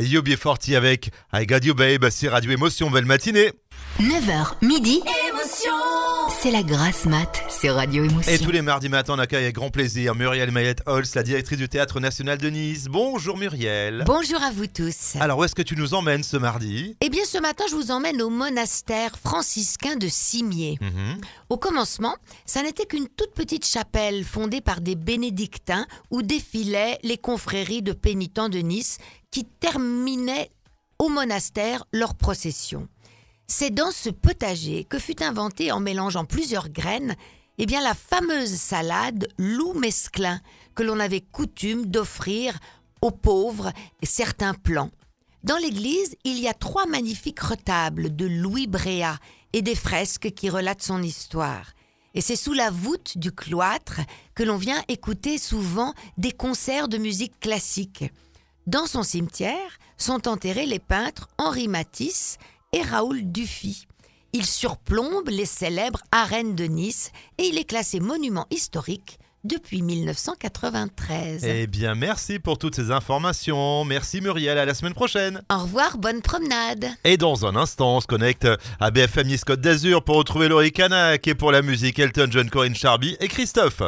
Yobi Forti avec I Got You Babe, c'est Radio Émotion, belle matinée. 9h, midi. C'est la grasse mat, c'est Radio Émotion. Et tous les mardis matins, on accueille avec grand plaisir Muriel Mayette Holz, la directrice du Théâtre National de Nice. Bonjour Muriel. Bonjour à vous tous. Alors, où est-ce que tu nous emmènes ce mardi? Eh bien, ce matin, je vous emmène au monastère franciscain de Cimier. Mhm. Au commencement, ça n'était qu'une toute petite chapelle fondée par des bénédictins où défilaient les confréries de pénitents de Nice qui terminaient au monastère leur procession. C'est dans ce potager que fut inventée en mélangeant plusieurs graines eh bien la fameuse salade loup mesclin que l'on avait coutume d'offrir aux pauvres certains plants. Dans l'église, il y a trois magnifiques retables de Louis Bréa et des fresques qui relatent son histoire. Et c'est sous la voûte du cloître que l'on vient écouter souvent des concerts de musique classique. Dans son cimetière sont enterrés les peintres Henri Matisse et Raoul Dufy. Il surplombe les célèbres arènes de Nice et il est classé monument historique depuis 1993. Eh bien, merci pour toutes ces informations. Merci Muriel, à la semaine prochaine. Au revoir, bonne promenade. Et dans un instant, on se connecte à BFM Nice Côte d'Azur pour retrouver Laurie Canac et pour la musique Elton John, Corinne Charby et Christophe.